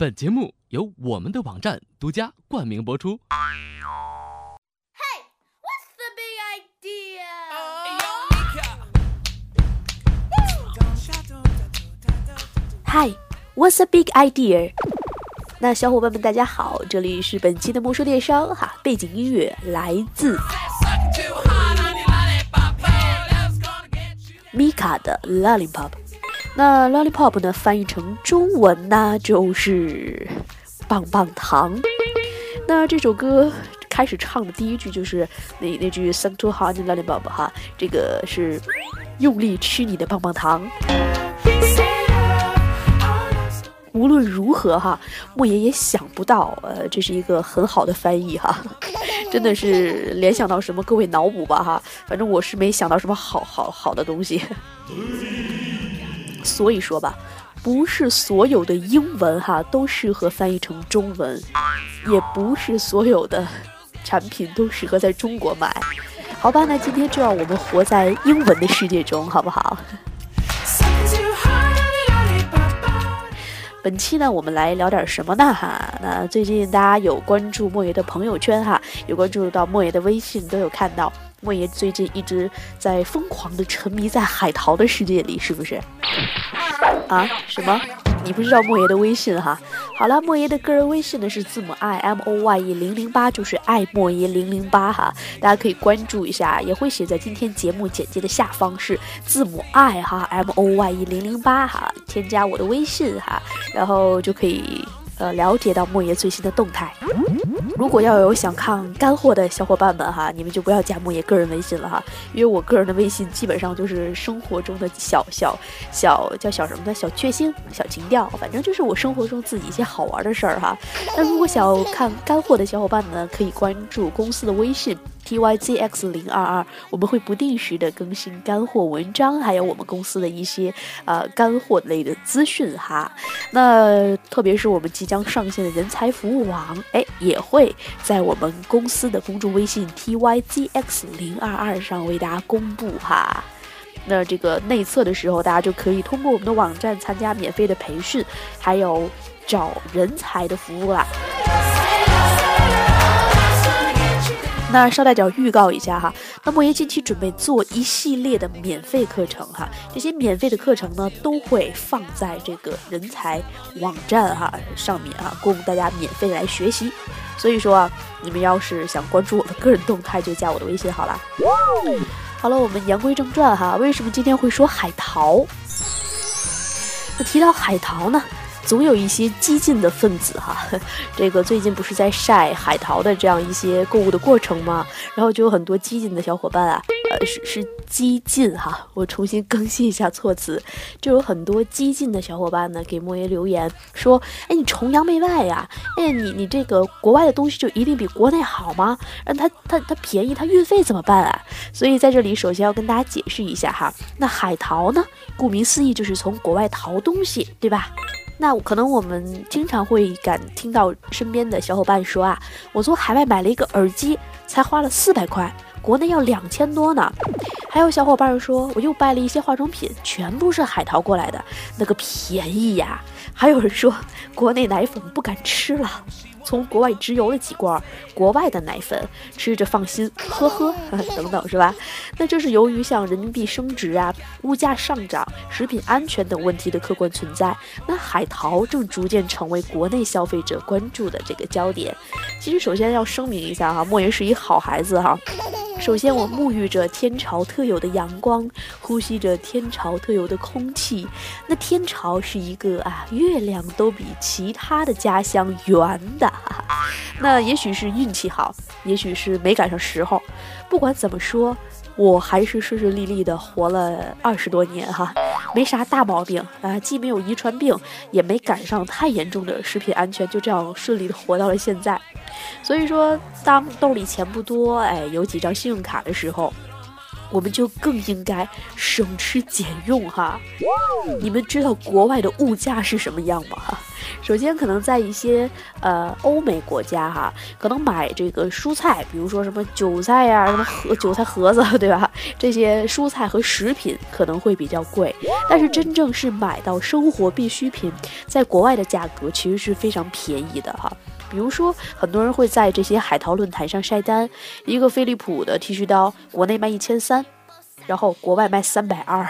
本节目由我们的网站独家冠名播出。Hey, what's the big idea? Hi, what's the big idea？那小伙伴们，大家好，这里是本期的魔兽电商哈，背景音乐来自 Mika 的 Lollipop。那 Lollipop 呢，翻译成中文呢就是棒棒糖。那这首歌开始唱的第一句就是那那句 “Suck too hard, Lollipop” 哈，这个是用力吃你的棒棒糖。无论如何哈，莫言也想不到，呃，这是一个很好的翻译哈，真的是联想到什么，各位脑补吧哈。反正我是没想到什么好好好的东西。所以说吧，不是所有的英文哈都适合翻译成中文，也不是所有的产品都适合在中国买。好吧，那今天就让我们活在英文的世界中，好不好？本期呢，我们来聊点什么呢？哈，那最近大家有关注莫爷的朋友圈哈，有关注到莫爷的微信，都有看到莫爷最近一直在疯狂的沉迷在海淘的世界里，是不是？啊？什么？你不知道莫爷的微信哈？好了，莫爷的个人微信呢是字母 i m o y e 零零八，就是爱莫爷零零八哈，大家可以关注一下，也会写在今天节目简介的下方是字母 i 哈 m o y e 零零八哈，添加我的微信哈，然后就可以呃了解到莫爷最新的动态。如果要有想看干货的小伙伴们哈，你们就不要加莫爷个人微信了哈，因为我个人的微信基本上就是生活中的小小小叫小什么的小确幸、小情调，反正就是我生活中自己一些好玩的事儿哈。那如果想要看干货的小伙伴呢，可以关注公司的微信。T Y Z X 零二二，我们会不定时的更新干货文章，还有我们公司的一些呃干货类的资讯哈。那特别是我们即将上线的人才服务网，哎，也会在我们公司的公众微信 T Y Z X 零二二上为大家公布哈。那这个内测的时候，大家就可以通过我们的网站参加免费的培训，还有找人才的服务啦。那捎带脚预告一下哈，那莫言近期准备做一系列的免费课程哈，这些免费的课程呢都会放在这个人才网站哈上面啊，供大家免费来学习。所以说啊，你们要是想关注我的个人动态，就加我的微信好啦。好了，我们言归正传哈，为什么今天会说海淘？那提到海淘呢？总有一些激进的分子哈，这个最近不是在晒海淘的这样一些购物的过程吗？然后就有很多激进的小伙伴啊，呃，是是激进哈，我重新更新一下措辞，就有很多激进的小伙伴呢给莫爷留言说，哎，你崇洋媚外呀，哎，你你这个国外的东西就一定比国内好吗？嗯，它它它便宜，它运费怎么办啊？所以在这里首先要跟大家解释一下哈，那海淘呢，顾名思义就是从国外淘东西，对吧？那可能我们经常会感听到身边的小伙伴说啊，我从海外买了一个耳机，才花了四百块，国内要两千多呢。还有小伙伴说，我又败了一些化妆品，全部是海淘过来的，那个便宜呀。还有人说，国内奶粉不敢吃了。从国外直邮了几罐国外的奶粉，吃着放心，呵呵，等等是吧？那这是由于像人民币升值啊、物价上涨、食品安全等问题的客观存在。那海淘正逐渐成为国内消费者关注的这个焦点。其实，首先要声明一下哈，莫言是一好孩子哈。首先，我沐浴着天朝特有的阳光，呼吸着天朝特有的空气。那天朝是一个啊，月亮都比其他的家乡圆的。那也许是运气好，也许是没赶上时候。不管怎么说，我还是顺顺利利的活了二十多年哈，没啥大毛病啊，既没有遗传病，也没赶上太严重的食品安全，就这样顺利的活到了现在。所以说，当兜里钱不多，哎，有几张信用卡的时候，我们就更应该省吃俭用哈。你们知道国外的物价是什么样吗？哈，首先可能在一些呃欧美国家哈，可能买这个蔬菜，比如说什么韭菜呀、什么盒韭菜盒子，对吧？这些蔬菜和食品可能会比较贵，但是真正是买到生活必需品，在国外的价格其实是非常便宜的哈。比如说，很多人会在这些海淘论坛上晒单，一个飞利浦的剃须刀，国内卖一千三。然后国外卖三百二，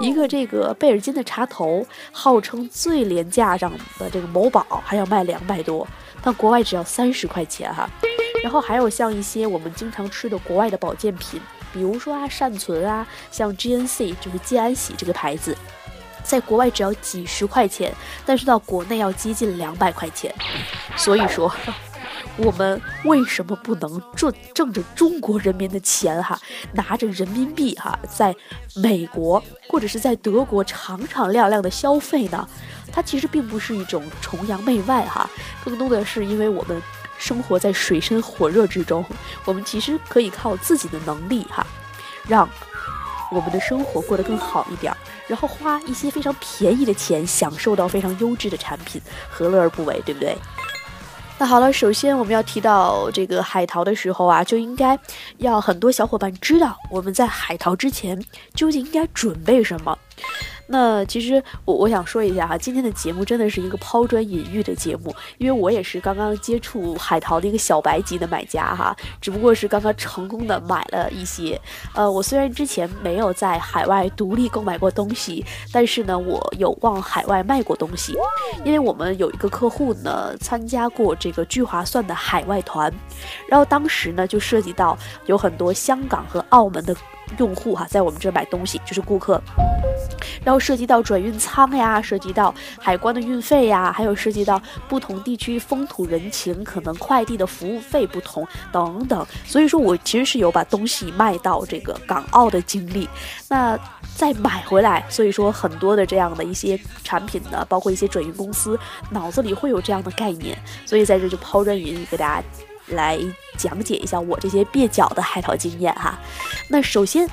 一个这个贝尔金的插头，号称最廉价上的这个某宝还要卖两百多，但国外只要三十块钱哈。然后还有像一些我们经常吃的国外的保健品，比如说啊善存啊，像 GNC 就是健安喜这个牌子，在国外只要几十块钱，但是到国内要接近两百块钱，所以说。我们为什么不能挣挣着中国人民的钱哈，拿着人民币哈，在美国或者是在德国敞敞亮亮的消费呢？它其实并不是一种崇洋媚外哈，更多的是因为我们生活在水深火热之中，我们其实可以靠自己的能力哈，让我们的生活过得更好一点，然后花一些非常便宜的钱，享受到非常优质的产品，何乐而不为，对不对？那好了，首先我们要提到这个海淘的时候啊，就应该要很多小伙伴知道我们在海淘之前究竟应该准备什么。那其实我我想说一下哈，今天的节目真的是一个抛砖引玉的节目，因为我也是刚刚接触海淘的一个小白级的买家哈，只不过是刚刚成功的买了一些。呃，我虽然之前没有在海外独立购买过东西，但是呢，我有往海外卖过东西，因为我们有一个客户呢参加过这个聚划算的海外团，然后当时呢就涉及到有很多香港和澳门的。用户哈，在我们这买东西就是顾客，然后涉及到转运仓呀，涉及到海关的运费呀，还有涉及到不同地区风土人情，可能快递的服务费不同等等。所以说我其实是有把东西卖到这个港澳的经历，那再买回来，所以说很多的这样的一些产品呢，包括一些转运公司脑子里会有这样的概念，所以在这就抛砖引玉给大家。来讲解一下我这些蹩脚的海淘经验哈。那首先，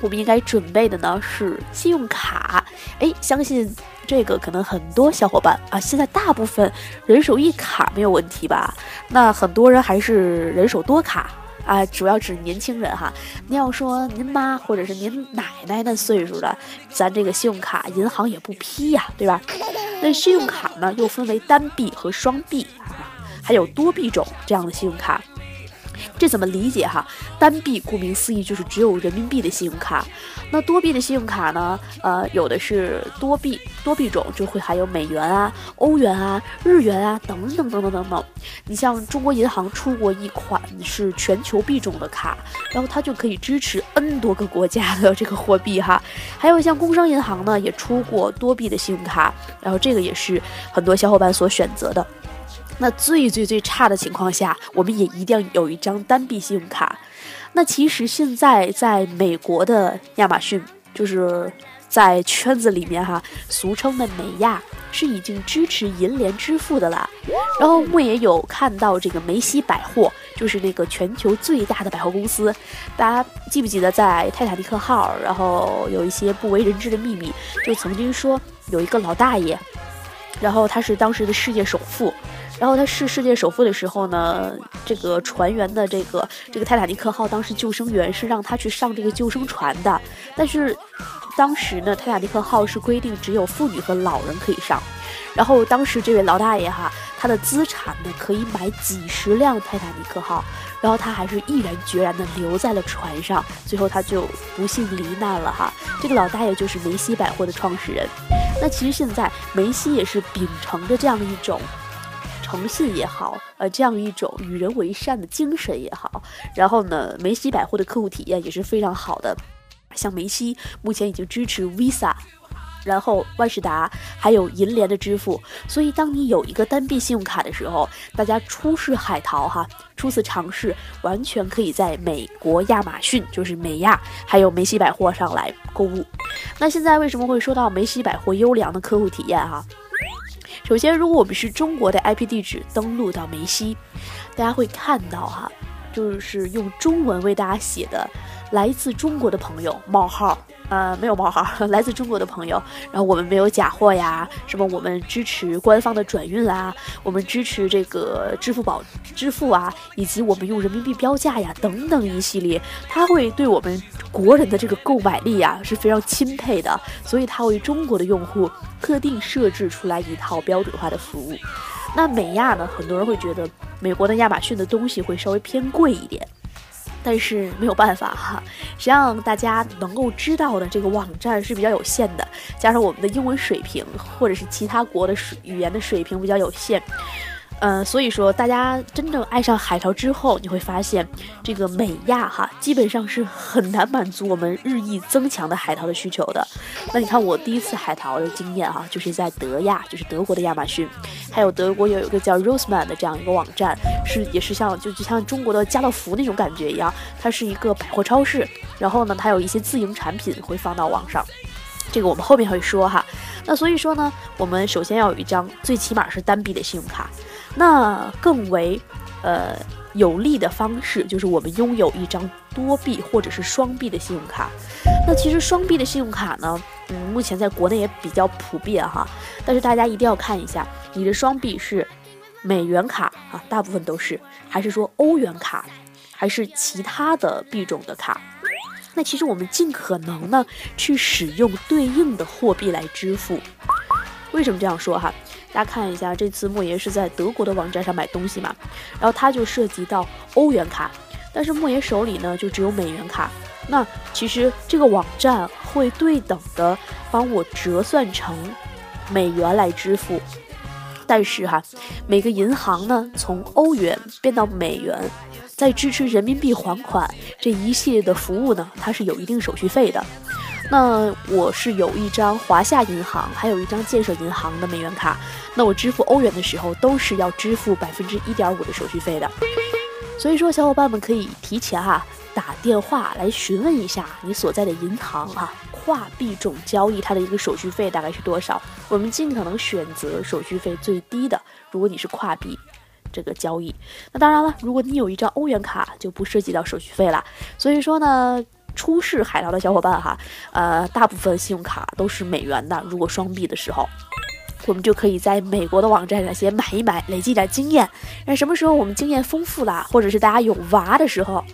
我们应该准备的呢是信用卡。哎，相信这个可能很多小伙伴啊，现在大部分人手一卡没有问题吧？那很多人还是人手多卡啊，主要指年轻人哈。你要说您妈或者是您奶奶那岁数的，咱这个信用卡银行也不批呀，对吧？那信用卡呢又分为单币和双币啊。还有多币种这样的信用卡，这怎么理解哈？单币顾名思义就是只有人民币的信用卡，那多币的信用卡呢？呃，有的是多币多币种，就会含有美元啊、欧元啊、日元啊等等等等等等。你像中国银行出过一款是全球币种的卡，然后它就可以支持 N 多个国家的这个货币哈。还有像工商银行呢，也出过多币的信用卡，然后这个也是很多小伙伴所选择的。那最最最差的情况下，我们也一定要有一张单币信用卡。那其实现在在美国的亚马逊，就是在圈子里面哈，俗称的美亚是已经支持银联支付的啦。然后我也有看到这个梅西百货，就是那个全球最大的百货公司。大家记不记得在泰坦尼克号，然后有一些不为人知的秘密，就曾经说有一个老大爷，然后他是当时的世界首富。然后他是世界首富的时候呢，这个船员的这个这个泰坦尼克号当时救生员是让他去上这个救生船的，但是当时呢，泰坦尼克号是规定只有妇女和老人可以上。然后当时这位老大爷哈，他的资产呢可以买几十辆泰坦尼克号，然后他还是毅然决然的留在了船上，最后他就不幸罹难了哈。这个老大爷就是梅西百货的创始人。那其实现在梅西也是秉承着这样一种。诚信也好，呃，这样一种与人为善的精神也好，然后呢，梅西百货的客户体验也是非常好的。像梅西目前已经支持 Visa，然后万事达还有银联的支付，所以当你有一个单币信用卡的时候，大家初试海淘哈，初次尝试，完全可以在美国亚马逊，就是美亚，还有梅西百货上来购物。那现在为什么会说到梅西百货优良的客户体验哈？首先，如果我们是中国的 IP 地址登录到梅西，大家会看到哈，就是用中文为大家写的，来自中国的朋友冒号。呃，没有冒号，来自中国的朋友，然后我们没有假货呀，什么我们支持官方的转运啊，我们支持这个支付宝支付啊，以及我们用人民币标价呀，等等一系列，他会对我们国人的这个购买力呀是非常钦佩的，所以他为中国的用户特定设置出来一套标准化的服务。那美亚呢，很多人会觉得美国的亚马逊的东西会稍微偏贵一点。但是没有办法哈，实际上大家能够知道的这个网站是比较有限的，加上我们的英文水平或者是其他国的水语言的水平比较有限。呃，所以说大家真正爱上海淘之后，你会发现这个美亚哈，基本上是很难满足我们日益增强的海淘的需求的。那你看我第一次海淘的经验哈，就是在德亚，就是德国的亚马逊，还有德国有一个叫 Roseman 的这样一个网站，是也是像就就像中国的家乐福那种感觉一样，它是一个百货超市，然后呢，它有一些自营产品会放到网上，这个我们后面会说哈。那所以说呢，我们首先要有一张最起码是单币的信用卡。那更为，呃有利的方式就是我们拥有一张多币或者是双币的信用卡。那其实双币的信用卡呢，嗯，目前在国内也比较普遍哈。但是大家一定要看一下，你的双币是美元卡啊，大部分都是，还是说欧元卡，还是其他的币种的卡？那其实我们尽可能呢去使用对应的货币来支付。为什么这样说哈？大家看一下，这次莫爷是在德国的网站上买东西嘛，然后他就涉及到欧元卡，但是莫爷手里呢就只有美元卡。那其实这个网站会对等的帮我折算成美元来支付，但是哈，每个银行呢从欧元变到美元，再支持人民币还款这一系列的服务呢，它是有一定手续费的。那我是有一张华夏银行，还有一张建设银行的美元卡。那我支付欧元的时候，都是要支付百分之一点五的手续费的。所以说，小伙伴们可以提前哈打电话来询问一下你所在的银行啊，跨币种交易它的一个手续费大概是多少？我们尽可能选择手续费最低的。如果你是跨币这个交易，那当然了，如果你有一张欧元卡，就不涉及到手续费了。所以说呢。出示海淘的小伙伴哈，呃，大部分信用卡都是美元的。如果双币的时候，我们就可以在美国的网站上先买一买，累积点经验。那什么时候我们经验丰富了，或者是大家有娃的时候，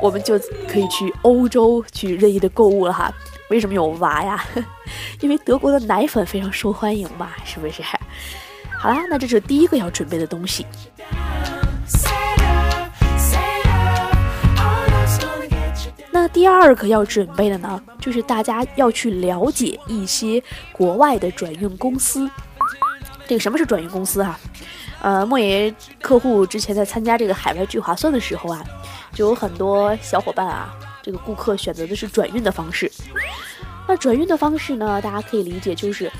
我们就可以去欧洲去任意的购物了哈。为什么有娃呀？因为德国的奶粉非常受欢迎嘛，是不是？好啦，那这是第一个要准备的东西。那第二个要准备的呢，就是大家要去了解一些国外的转运公司。这个什么是转运公司哈？呃，莫爷客户之前在参加这个海外聚划算的时候啊，就有很多小伙伴啊，这个顾客选择的是转运的方式。那转运的方式呢，大家可以理解就是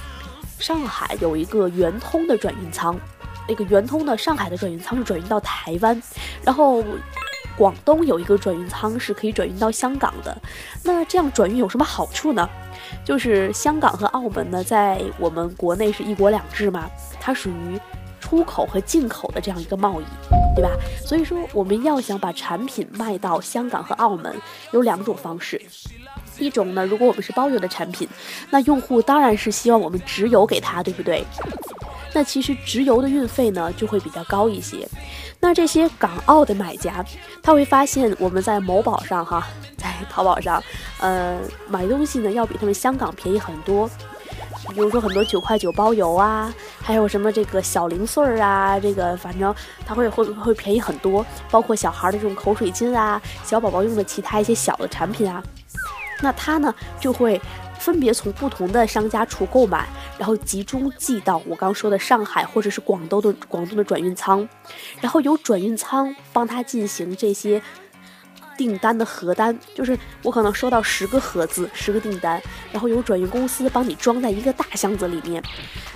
上海有一个圆通的转运仓，那个圆通的上海的转运仓是转运到台湾，然后。广东有一个转运仓是可以转运到香港的，那这样转运有什么好处呢？就是香港和澳门呢，在我们国内是一国两制嘛，它属于出口和进口的这样一个贸易，对吧？所以说我们要想把产品卖到香港和澳门，有两种方式，一种呢，如果我们是包邮的产品，那用户当然是希望我们直邮给他，对不对？那其实直邮的运费呢就会比较高一些。那这些港澳的买家，他会发现我们在某宝上哈，在淘宝上，呃，买东西呢要比他们香港便宜很多。比如说很多九块九包邮啊，还有什么这个小零碎儿啊，这个反正它会会会便宜很多。包括小孩的这种口水巾啊，小宝宝用的其他一些小的产品啊，那他呢就会。分别从不同的商家处购买，然后集中寄到我刚说的上海或者是广东的广东的转运仓，然后由转运仓帮他进行这些订单的核单，就是我可能收到十个盒子、十个订单，然后由转运公司帮你装在一个大箱子里面，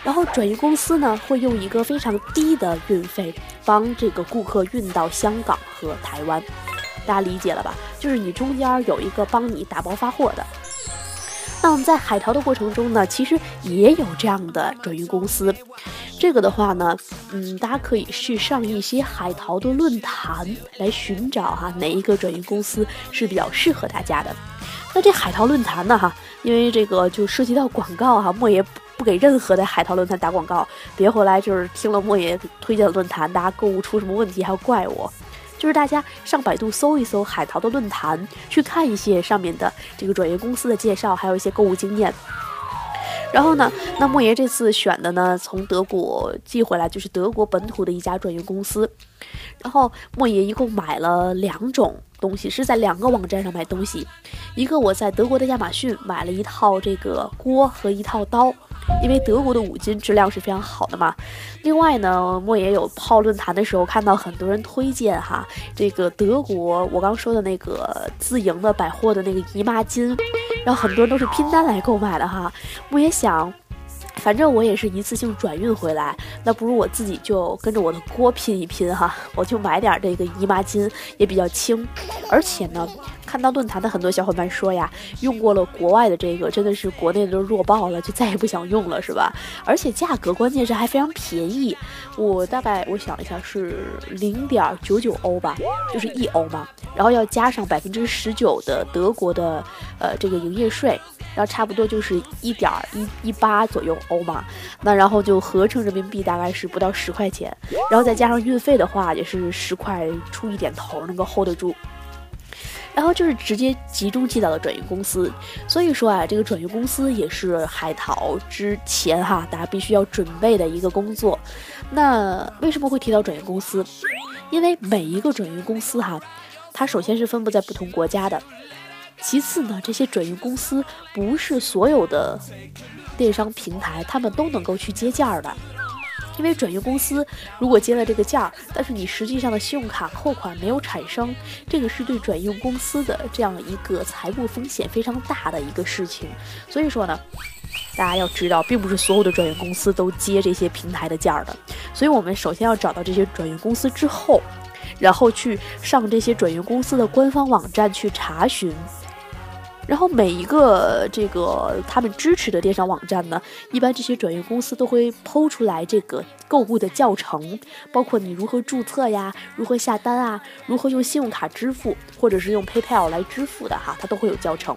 然后转运公司呢会用一个非常低的运费帮这个顾客运到香港和台湾，大家理解了吧？就是你中间有一个帮你打包发货的。那我们在海淘的过程中呢，其实也有这样的转运公司，这个的话呢，嗯，大家可以去上一些海淘的论坛来寻找哈，哪一个转运公司是比较适合大家的。那这海淘论坛呢，哈，因为这个就涉及到广告哈，莫爷不不给任何的海淘论坛打广告，别回来就是听了莫爷推荐的论坛，大家购物出什么问题还要怪我。就是大家上百度搜一搜海淘的论坛，去看一些上面的这个转运公司的介绍，还有一些购物经验。然后呢，那莫爷这次选的呢，从德国寄回来，就是德国本土的一家转运公司。然后莫爷一共买了两种东西，是在两个网站上买东西。一个我在德国的亚马逊买了一套这个锅和一套刀，因为德国的五金质量是非常好的嘛。另外呢，莫爷有泡论坛的时候看到很多人推荐哈，这个德国我刚说的那个自营的百货的那个姨妈巾。然后很多人都是拼单来购买的哈，莫也想，反正我也是一次性转运回来，那不如我自己就跟着我的锅拼一拼哈，我就买点这个姨妈巾，也比较轻，而且呢。看到论坛的很多小伙伴说呀，用过了国外的这个，真的是国内的都弱爆了，就再也不想用了，是吧？而且价格关键是还非常便宜，我大概我想一下是零点九九欧吧，就是一欧嘛，然后要加上百分之十九的德国的呃这个营业税，然后差不多就是一点一一八左右欧嘛，那然后就合成人民币大概是不到十块钱，然后再加上运费的话也是十块出一点头能够 hold 得住。然后就是直接集中寄到了转运公司，所以说啊，这个转运公司也是海淘之前哈，大家必须要准备的一个工作。那为什么会提到转运公司？因为每一个转运公司哈，它首先是分布在不同国家的，其次呢，这些转运公司不是所有的电商平台他们都能够去接件儿的。因为转运公司如果接了这个件儿，但是你实际上的信用卡扣款没有产生，这个是对转运公司的这样一个财务风险非常大的一个事情。所以说呢，大家要知道，并不是所有的转运公司都接这些平台的件儿的。所以我们首先要找到这些转运公司之后，然后去上这些转运公司的官方网站去查询。然后每一个这个他们支持的电商网站呢，一般这些转运公司都会抛出来这个购物的教程，包括你如何注册呀，如何下单啊，如何用信用卡支付，或者是用 PayPal 来支付的哈，它都会有教程。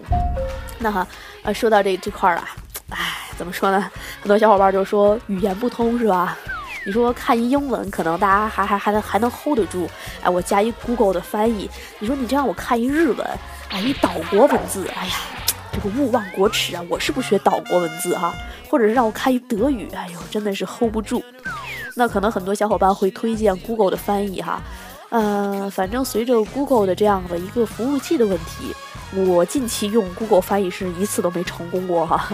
那哈，呃，说到这这块儿啊，哎，怎么说呢？很多小伙伴就说语言不通是吧？你说看一英文，可能大家还还还能还能 hold 得住，哎，我加一 Google 的翻译。你说你这样我看一日文。哎，一岛国文字，哎呀，这个勿忘国耻啊！我是不学岛国文字哈，或者是让我看一德语，哎呦，真的是 hold 不住。那可能很多小伙伴会推荐 Google 的翻译哈，呃，反正随着 Google 的这样的一个服务器的问题，我近期用 Google 翻译是一次都没成功过哈。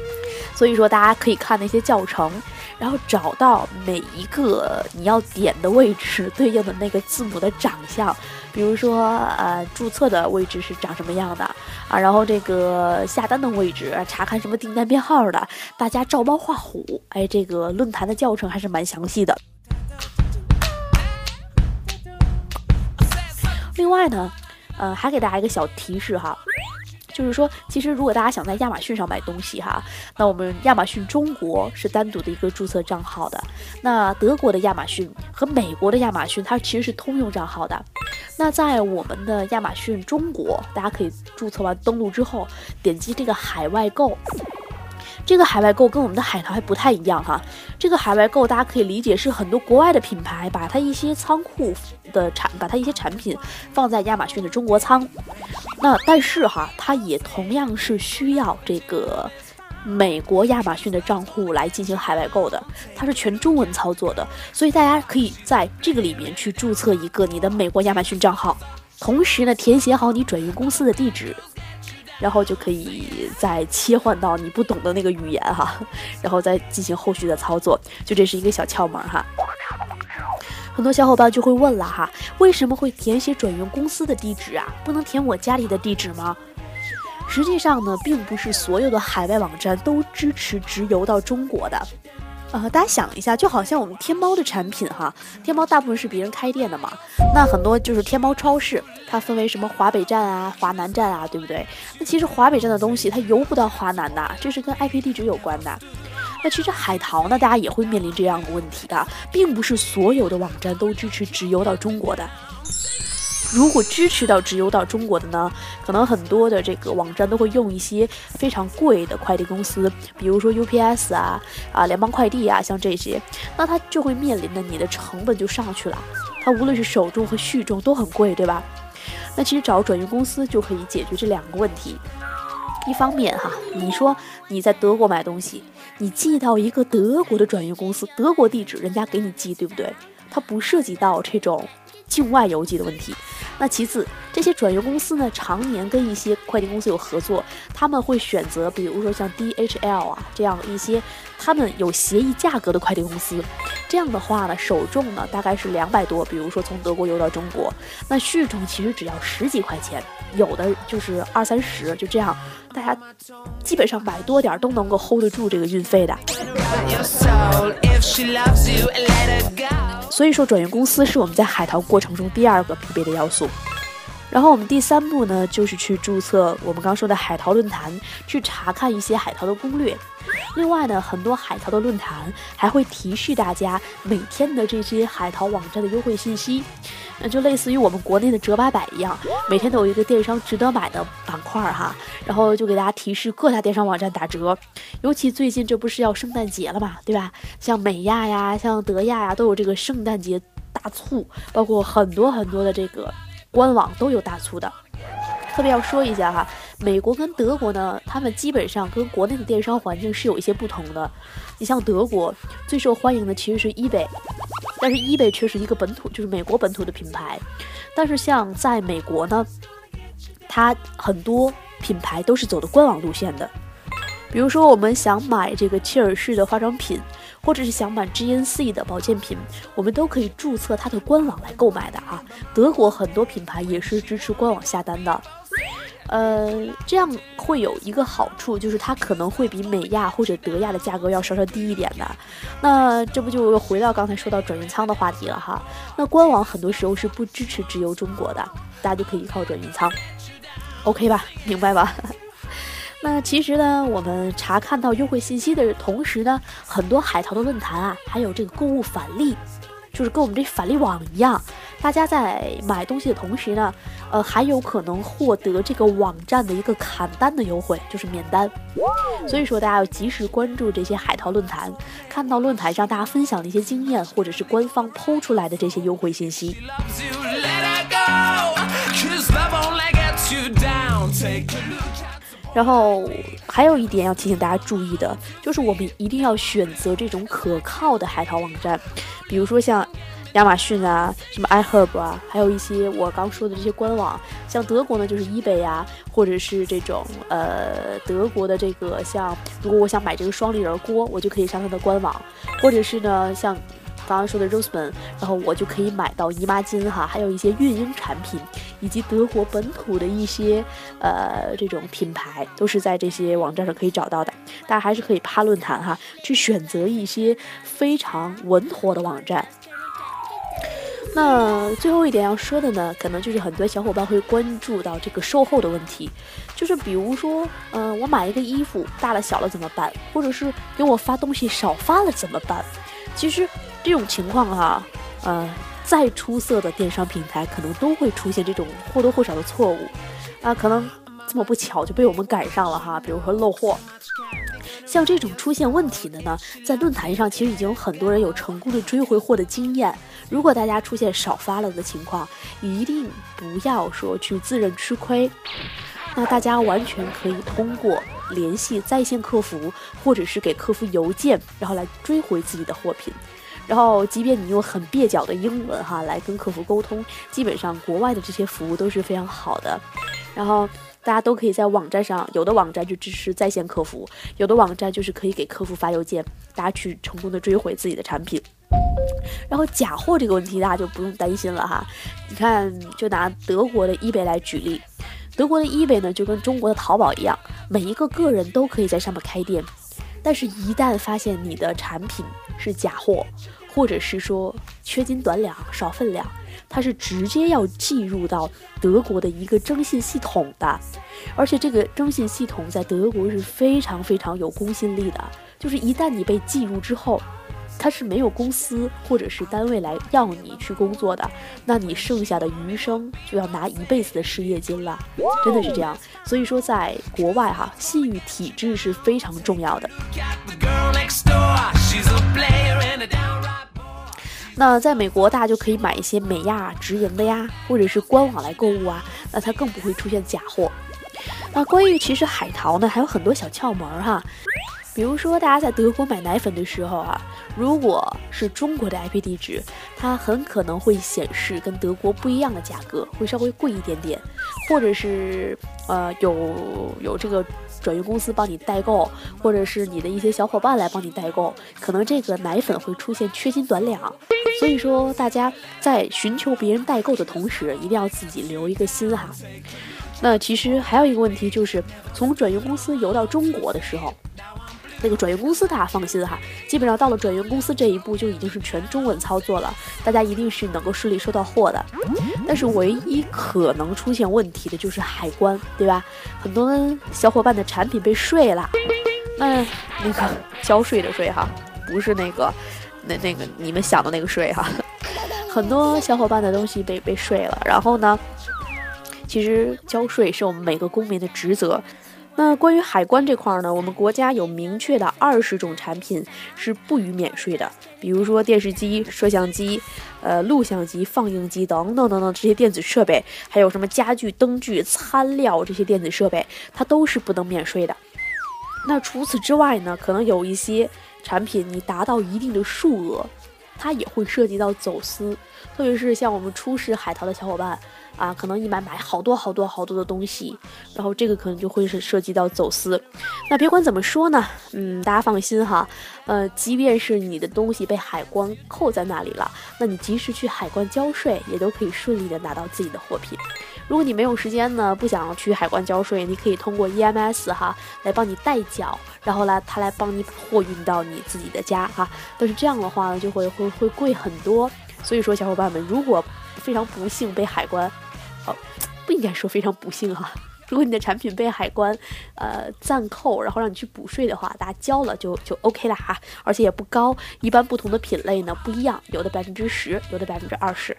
所以说，大家可以看那些教程，然后找到每一个你要点的位置对应的那个字母的长相。比如说，呃，注册的位置是长什么样的啊？然后这个下单的位置，查看什么订单编号的，大家照猫画虎。哎，这个论坛的教程还是蛮详细的。另外呢，呃，还给大家一个小提示哈。就是说，其实如果大家想在亚马逊上买东西哈，那我们亚马逊中国是单独的一个注册账号的。那德国的亚马逊和美国的亚马逊，它其实是通用账号的。那在我们的亚马逊中国，大家可以注册完登录之后，点击这个海外购。这个海外购跟我们的海淘还不太一样哈。这个海外购大家可以理解是很多国外的品牌把它一些仓库的产，把它一些产品放在亚马逊的中国仓。那但是哈，它也同样是需要这个美国亚马逊的账户来进行海外购的，它是全中文操作的，所以大家可以在这个里面去注册一个你的美国亚马逊账号，同时呢填写好你转运公司的地址。然后就可以再切换到你不懂的那个语言哈，然后再进行后续的操作，就这是一个小窍门哈。很多小伙伴就会问了哈，为什么会填写转运公司的地址啊？不能填我家里的地址吗？实际上呢，并不是所有的海外网站都支持直邮到中国的。呃，大家想一下，就好像我们天猫的产品哈，天猫大部分是别人开店的嘛，那很多就是天猫超市，它分为什么华北站啊、华南站啊，对不对？那其实华北站的东西它邮不到华南的，这是跟 IP 地址有关的。那其实海淘呢，大家也会面临这样的问题的，并不是所有的网站都支持直邮到中国的。如果支持到直邮到中国的呢，可能很多的这个网站都会用一些非常贵的快递公司，比如说 UPS 啊、啊联邦快递啊，像这些，那它就会面临的你的成本就上去了，它无论是首重和续重都很贵，对吧？那其实找转运公司就可以解决这两个问题。一方面哈，你说你在德国买东西，你寄到一个德国的转运公司，德国地址人家给你寄，对不对？它不涉及到这种境外邮寄的问题。那其次，这些转运公司呢，常年跟一些快递公司有合作，他们会选择，比如说像 DHL 啊这样一些他们有协议价格的快递公司。这样的话呢，首重呢大概是两百多，比如说从德国邮到中国，那续重其实只要十几块钱，有的就是二三十，就这样，大家基本上买多点都能够 hold 得住这个运费的。所以说，转运公司是我们在海淘过程中第二个必备的要素。然后我们第三步呢，就是去注册我们刚说的海淘论坛，去查看一些海淘的攻略。另外呢，很多海淘的论坛还会提示大家每天的这些海淘网站的优惠信息，那就类似于我们国内的折八百一样，每天都有一个电商值得买的板块哈，然后就给大家提示各大电商网站打折。尤其最近这不是要圣诞节了嘛，对吧？像美亚呀，像德亚呀，都有这个圣诞节大促，包括很多很多的这个官网都有大促的。特别要说一下哈，美国跟德国呢，他们基本上跟国内的电商环境是有一些不同的。你像德国最受欢迎的其实是 eBay，但是 eBay 却是一个本土，就是美国本土的品牌。但是像在美国呢，它很多品牌都是走的官网路线的。比如说，我们想买这个切尔氏的化妆品，或者是想买 GNC 的保健品，我们都可以注册它的官网来购买的啊。德国很多品牌也是支持官网下单的。呃，这样会有一个好处，就是它可能会比美亚或者德亚的价格要稍稍低一点的。那这不就又回到刚才说到转运仓的话题了哈？那官网很多时候是不支持直邮中国的，大家就可以依靠转运仓，OK 吧？明白吧？那其实呢，我们查看到优惠信息的同时呢，很多海淘的论坛啊，还有这个购物返利。就是跟我们这返利网一样，大家在买东西的同时呢，呃，还有可能获得这个网站的一个砍单的优惠，就是免单。所以说，大家要及时关注这些海淘论坛，看到论坛上大家分享的一些经验，或者是官方抛出来的这些优惠信息。然后还有一点要提醒大家注意的，就是我们一定要选择这种可靠的海淘网站，比如说像亚马逊啊、什么 iHerb 啊，还有一些我刚说的这些官网。像德国呢，就是 eBay 啊，或者是这种呃德国的这个像，如果我想买这个双立人锅，我就可以上它的官网，或者是呢像。刚刚说的 Roseman，然后我就可以买到姨妈巾哈，还有一些孕婴产品，以及德国本土的一些呃这种品牌，都是在这些网站上可以找到的。大家还是可以趴论坛哈，去选择一些非常稳妥的网站。那最后一点要说的呢，可能就是很多小伙伴会关注到这个售后的问题，就是比如说，嗯，我买一个衣服大了小了怎么办？或者是给我发东西少发了怎么办？其实。这种情况哈，呃，再出色的电商平台可能都会出现这种或多或少的错误，啊，可能这么不巧就被我们赶上了哈。比如说漏货，像这种出现问题的呢，在论坛上其实已经有很多人有成功的追回货的经验。如果大家出现少发了的情况，一定不要说去自认吃亏，那大家完全可以通过联系在线客服，或者是给客服邮件，然后来追回自己的货品。然后，即便你用很蹩脚的英文哈来跟客服沟通，基本上国外的这些服务都是非常好的。然后大家都可以在网站上，有的网站就支持在线客服，有的网站就是可以给客服发邮件，大家去成功的追回自己的产品。然后假货这个问题大家就不用担心了哈。你看，就拿德国的 eBay 来举例，德国的 eBay 呢就跟中国的淘宝一样，每一个个人都可以在上面开店。但是，一旦发现你的产品是假货，或者是说缺斤短两、少分量，它是直接要计入到德国的一个征信系统的，而且这个征信系统在德国是非常非常有公信力的，就是一旦你被计入之后。他是没有公司或者是单位来要你去工作的，那你剩下的余生就要拿一辈子的失业金了，真的是这样。所以说，在国外哈，信誉体制是非常重要的。那在美国，大家就可以买一些美亚直营的呀，或者是官网来购物啊，那它更不会出现假货。那关于其实海淘呢，还有很多小窍门哈。比如说，大家在德国买奶粉的时候啊，如果是中国的 IP 地址，它很可能会显示跟德国不一样的价格，会稍微贵一点点，或者是呃有有这个转运公司帮你代购，或者是你的一些小伙伴来帮你代购，可能这个奶粉会出现缺斤短两。所以说，大家在寻求别人代购的同时，一定要自己留一个心哈。那其实还有一个问题，就是从转运公司邮到中国的时候。那个转运公司，大家放心哈，基本上到了转运公司这一步就已经是全中文操作了，大家一定是能够顺利收到货的。但是唯一可能出现问题的就是海关，对吧？很多小伙伴的产品被税了，那那个交税的税哈，不是那个那那个你们想的那个税哈，很多小伙伴的东西被被税了。然后呢，其实交税是我们每个公民的职责。那关于海关这块儿呢，我们国家有明确的二十种产品是不予免税的，比如说电视机、摄像机、呃录像机、放映机等等等等这些电子设备，还有什么家具、灯具、餐料这些电子设备，它都是不能免税的。那除此之外呢，可能有一些产品你达到一定的数额，它也会涉及到走私，特别是像我们初试海淘的小伙伴。啊，可能一买买好多好多好多的东西，然后这个可能就会是涉及到走私。那别管怎么说呢，嗯，大家放心哈，呃，即便是你的东西被海关扣在那里了，那你及时去海关交税，也都可以顺利的拿到自己的货品。如果你没有时间呢，不想去海关交税，你可以通过 EMS 哈来帮你代缴，然后来他来帮你把货运到你自己的家哈。但是这样的话呢，就会会会贵很多。所以说，小伙伴们，如果非常不幸被海关哦，不应该说非常不幸哈。如果你的产品被海关，呃，暂扣，然后让你去补税的话，大家交了就就 OK 了哈，而且也不高。一般不同的品类呢不一样，有的百分之十，有的百分之二十。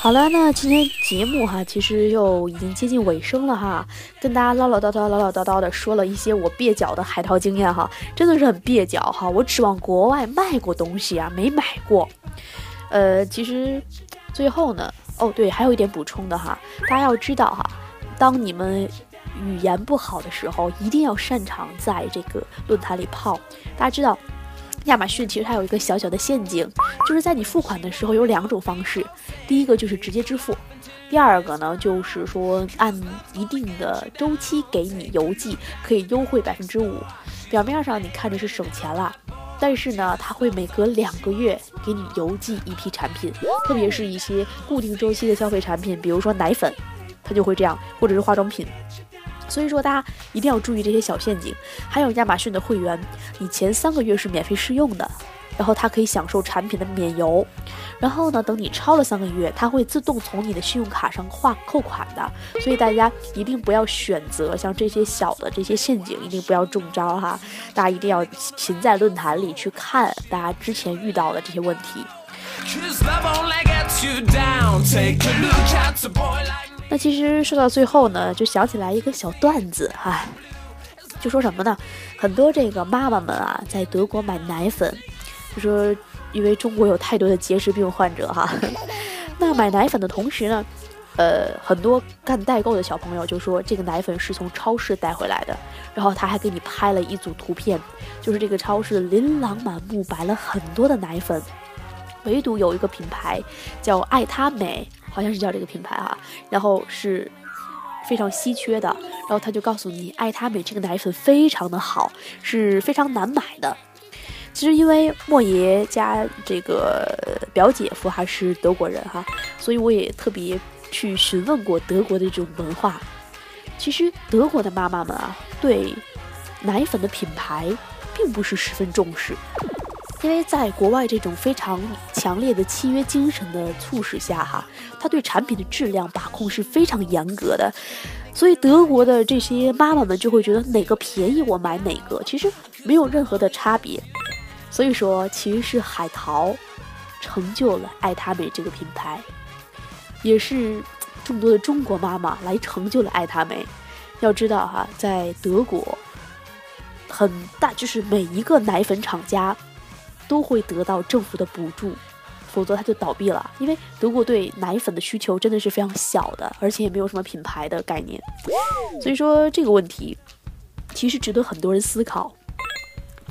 好了，那今天节目哈，其实又已经接近尾声了哈，跟大家唠唠叨叨、唠唠叨叨的说了一些我蹩脚的海淘经验哈，真的是很蹩脚哈。我指望国外卖过东西啊，没买过。呃，其实最后呢。哦，对，还有一点补充的哈，大家要知道哈，当你们语言不好的时候，一定要擅长在这个论坛里泡。大家知道，亚马逊其实它有一个小小的陷阱，就是在你付款的时候有两种方式，第一个就是直接支付，第二个呢就是说按一定的周期给你邮寄，可以优惠百分之五。表面上你看着是省钱了。但是呢，它会每隔两个月给你邮寄一批产品，特别是一些固定周期的消费产品，比如说奶粉，它就会这样，或者是化妆品。所以说，大家一定要注意这些小陷阱。还有亚马逊的会员，你前三个月是免费试用的。然后它可以享受产品的免邮，然后呢，等你超了三个月，它会自动从你的信用卡上划扣款的。所以大家一定不要选择像这些小的这些陷阱，一定不要中招哈！大家一定要 勤在论坛里去看大家之前遇到的这些问题。那其实说到最后呢，就想起来一个小段子哈，就说什么呢？很多这个妈妈们啊，在德国买奶粉。就说，因为中国有太多的结石病患者哈，那买奶粉的同时呢，呃，很多干代购的小朋友就说这个奶粉是从超市带回来的，然后他还给你拍了一组图片，就是这个超市琳琅满目摆了很多的奶粉，唯独有一个品牌叫爱他美，好像是叫这个品牌哈，然后是非常稀缺的，然后他就告诉你爱他美这个奶粉非常的好，是非常难买的。其实因为莫爷家这个表姐夫还是德国人哈，所以我也特别去询问过德国的这种文化。其实德国的妈妈们啊，对奶粉的品牌并不是十分重视，因为在国外这种非常强烈的契约精神的促使下哈，他对产品的质量把控是非常严格的。所以德国的这些妈妈们就会觉得哪个便宜我买哪个，其实没有任何的差别。所以说，其实是海淘成就了爱他美这个品牌，也是众多的中国妈妈来成就了爱他美。要知道哈，在德国，很大就是每一个奶粉厂家都会得到政府的补助。否则它就倒闭了，因为德国对奶粉的需求真的是非常小的，而且也没有什么品牌的概念，所以说这个问题其实值得很多人思考，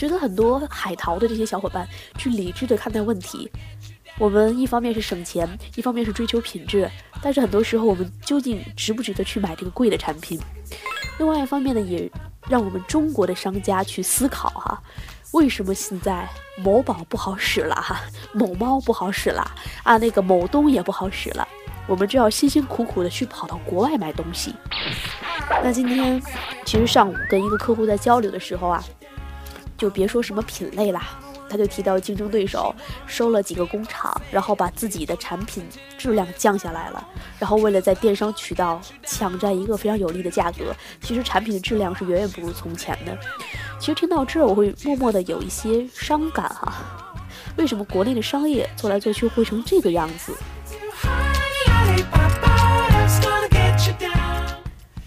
值得很多海淘的这些小伙伴去理智的看待问题。我们一方面是省钱，一方面是追求品质，但是很多时候我们究竟值不值得去买这个贵的产品？另外一方面呢，也让我们中国的商家去思考哈。为什么现在某宝不好使了哈，某猫不好使了啊，那个某东也不好使了，我们就要辛辛苦苦的去跑到国外买东西。那今天其实上午跟一个客户在交流的时候啊，就别说什么品类啦。他就提到竞争对手收了几个工厂，然后把自己的产品质量降下来了，然后为了在电商渠道抢占一个非常有利的价格，其实产品的质量是远远不如从前的。其实听到这儿，我会默默的有一些伤感哈。为什么国内的商业做来做去会成这个样子？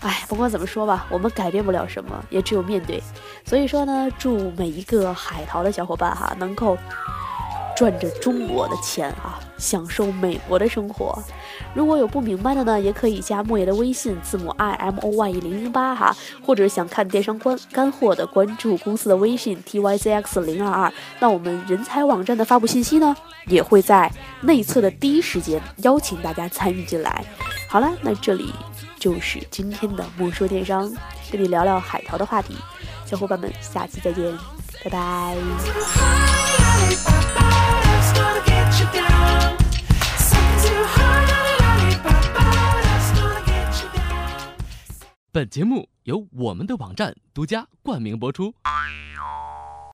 哎，不管怎么说吧，我们改变不了什么，也只有面对。所以说呢，祝每一个海淘的小伙伴哈，能够赚着中国的钱啊，享受美国的生活。如果有不明白的呢，也可以加莫爷的微信，字母 i m o y 零零八哈，或者想看电商关干货的，关注公司的微信 t y z x 零二二。那我们人才网站的发布信息呢，也会在内测的第一时间邀请大家参与进来。好了，那这里。就是今天的莫说电商，跟你聊聊海淘的话题，小伙伴们，下期再见，拜拜。本节目由我们的网站独家冠名播出。